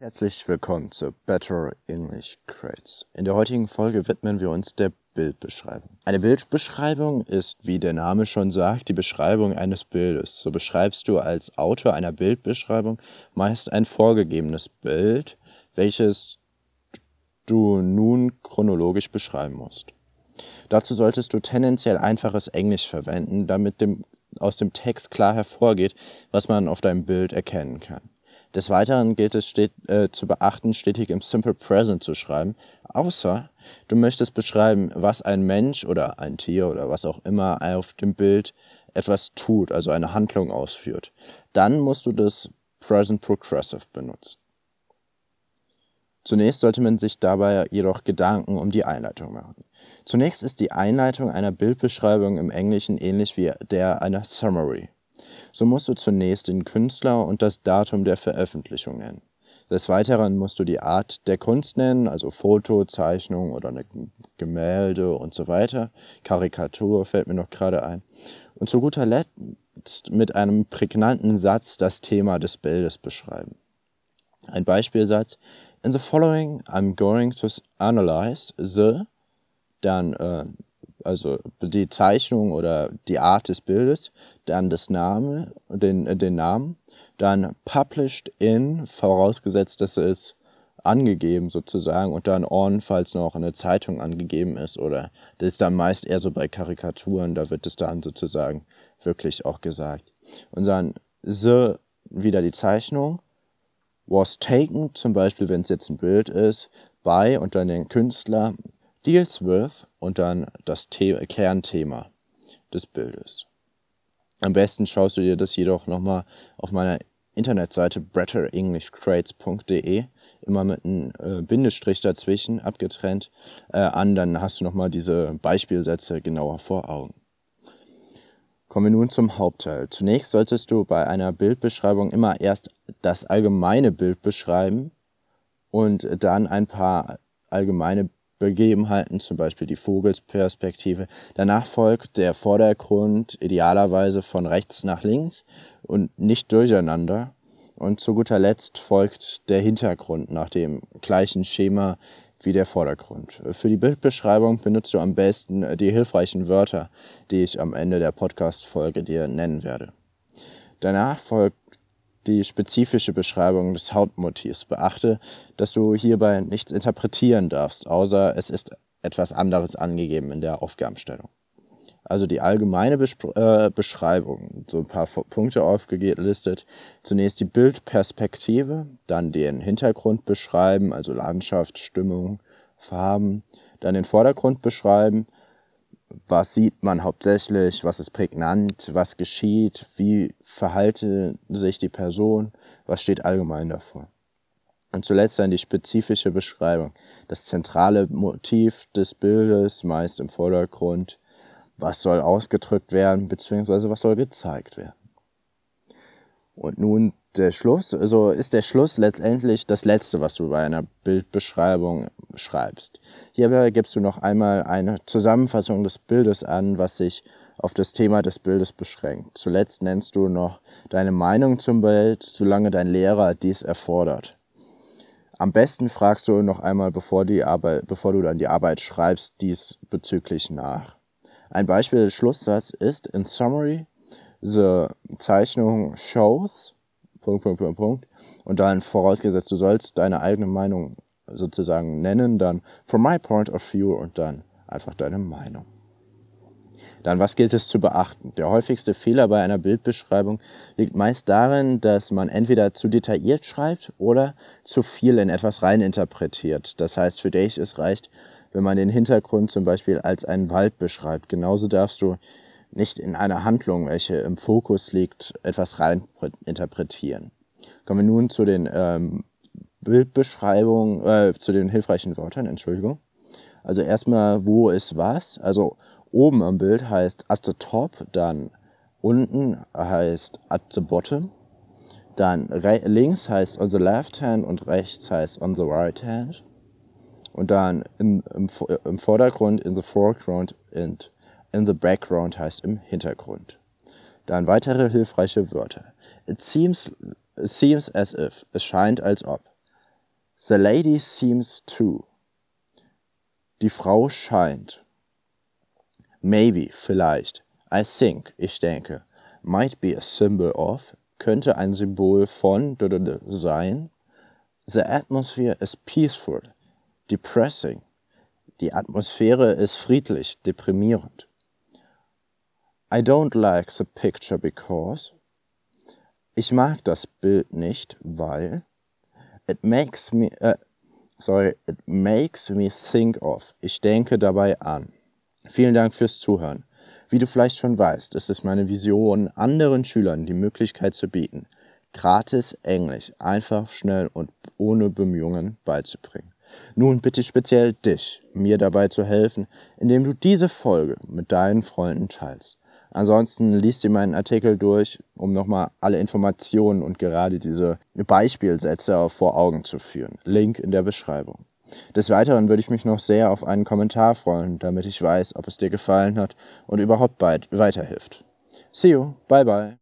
Herzlich willkommen zu Better English Crates. In der heutigen Folge widmen wir uns der Bildbeschreibung. Eine Bildbeschreibung ist, wie der Name schon sagt, die Beschreibung eines Bildes. So beschreibst du als Autor einer Bildbeschreibung meist ein vorgegebenes Bild, welches du nun chronologisch beschreiben musst. Dazu solltest du tendenziell einfaches Englisch verwenden, damit dem, aus dem Text klar hervorgeht, was man auf deinem Bild erkennen kann. Des Weiteren gilt es steht, äh, zu beachten, stetig im Simple Present zu schreiben, außer du möchtest beschreiben, was ein Mensch oder ein Tier oder was auch immer auf dem Bild etwas tut, also eine Handlung ausführt. Dann musst du das Present Progressive benutzen. Zunächst sollte man sich dabei jedoch Gedanken um die Einleitung machen. Zunächst ist die Einleitung einer Bildbeschreibung im Englischen ähnlich wie der einer Summary. So musst du zunächst den Künstler und das Datum der Veröffentlichung nennen. Des Weiteren musst du die Art der Kunst nennen, also Foto, Zeichnung oder eine Gemälde und so weiter. Karikatur fällt mir noch gerade ein. Und zu guter Letzt mit einem prägnanten Satz das Thema des Bildes beschreiben. Ein Beispielsatz. In the following I'm going to analyze the, dann äh, also die Zeichnung oder die Art des Bildes, dann das Name, den, äh, den Namen, dann published in, vorausgesetzt, dass es angegeben sozusagen und dann on, falls noch eine Zeitung angegeben ist oder das ist dann meist eher so bei Karikaturen, da wird es dann sozusagen wirklich auch gesagt. Und dann the, wieder die Zeichnung, was taken, zum Beispiel wenn es jetzt ein Bild ist, by und dann den Künstler, deals with und dann das The Kernthema des Bildes. Am besten schaust du dir das jedoch nochmal auf meiner Internetseite betterenglishcrates.de immer mit einem äh, Bindestrich dazwischen abgetrennt äh, an, dann hast du nochmal diese Beispielsätze genauer vor Augen. Kommen wir nun zum Hauptteil. Zunächst solltest du bei einer Bildbeschreibung immer erst das allgemeine Bild beschreiben und dann ein paar allgemeine Begebenheiten, zum Beispiel die Vogelsperspektive. Danach folgt der Vordergrund idealerweise von rechts nach links und nicht durcheinander. Und zu guter Letzt folgt der Hintergrund nach dem gleichen Schema wie der Vordergrund. Für die Bildbeschreibung benutzt du am besten die hilfreichen Wörter, die ich am Ende der Podcast-Folge dir nennen werde. Danach folgt die spezifische Beschreibung des Hauptmotivs. Beachte, dass du hierbei nichts interpretieren darfst, außer es ist etwas anderes angegeben in der Aufgabenstellung. Also die allgemeine Bespr äh, Beschreibung, so ein paar Punkte aufgelistet. Zunächst die Bildperspektive, dann den Hintergrund beschreiben, also Landschaft, Stimmung, Farben, dann den Vordergrund beschreiben, was sieht man hauptsächlich, was ist prägnant, was geschieht, wie verhalte sich die Person, was steht allgemein davor. Und zuletzt dann die spezifische Beschreibung, das zentrale Motiv des Bildes, meist im Vordergrund, was soll ausgedrückt werden, beziehungsweise was soll gezeigt werden. Und nun der Schluss, also ist der Schluss letztendlich das Letzte, was du bei einer Bildbeschreibung schreibst. Hierbei gibst du noch einmal eine Zusammenfassung des Bildes an, was sich auf das Thema des Bildes beschränkt. Zuletzt nennst du noch deine Meinung zum Bild, solange dein Lehrer dies erfordert. Am besten fragst du noch einmal, bevor, die Arbeit, bevor du dann die Arbeit schreibst, dies bezüglich nach. Ein Beispiel des Schlusssatz ist, in summary, the Zeichnung shows Punkt, Punkt, Punkt, Punkt. Und dann vorausgesetzt, du sollst deine eigene Meinung sozusagen nennen, dann from my point of view und dann einfach deine Meinung. Dann, was gilt es zu beachten? Der häufigste Fehler bei einer Bildbeschreibung liegt meist darin, dass man entweder zu detailliert schreibt oder zu viel in etwas reininterpretiert. Das heißt, für dich es reicht, wenn man den Hintergrund zum Beispiel als einen Wald beschreibt. Genauso darfst du nicht in einer Handlung, welche im Fokus liegt, etwas rein interpretieren. Kommen wir nun zu den ähm, Bildbeschreibungen, äh, zu den hilfreichen Wörtern, Entschuldigung. Also erstmal, wo ist was? Also oben am Bild heißt at the top, dann unten heißt at the bottom, dann links heißt on the left hand und rechts heißt on the right hand. Und dann in, im, im Vordergrund, in the foreground and in the background heißt im Hintergrund. Dann weitere hilfreiche Wörter. It seems, it seems as if. Es scheint als ob. The lady seems to. Die Frau scheint. Maybe, vielleicht. I think, ich denke. Might be a symbol of, könnte ein Symbol von sein. The atmosphere is peaceful, depressing. Die Atmosphäre ist friedlich, deprimierend. I don't like the picture because. Ich mag das Bild nicht, weil. It makes me. Uh, sorry, it makes me think of. Ich denke dabei an. Vielen Dank fürs Zuhören. Wie du vielleicht schon weißt, ist es meine Vision, anderen Schülern die Möglichkeit zu bieten, gratis Englisch einfach, schnell und ohne Bemühungen beizubringen. Nun bitte speziell dich, mir dabei zu helfen, indem du diese Folge mit deinen Freunden teilst. Ansonsten liest dir meinen Artikel durch, um nochmal alle Informationen und gerade diese Beispielsätze vor Augen zu führen. Link in der Beschreibung. Des Weiteren würde ich mich noch sehr auf einen Kommentar freuen, damit ich weiß, ob es dir gefallen hat und überhaupt weiterhilft. See you, bye bye.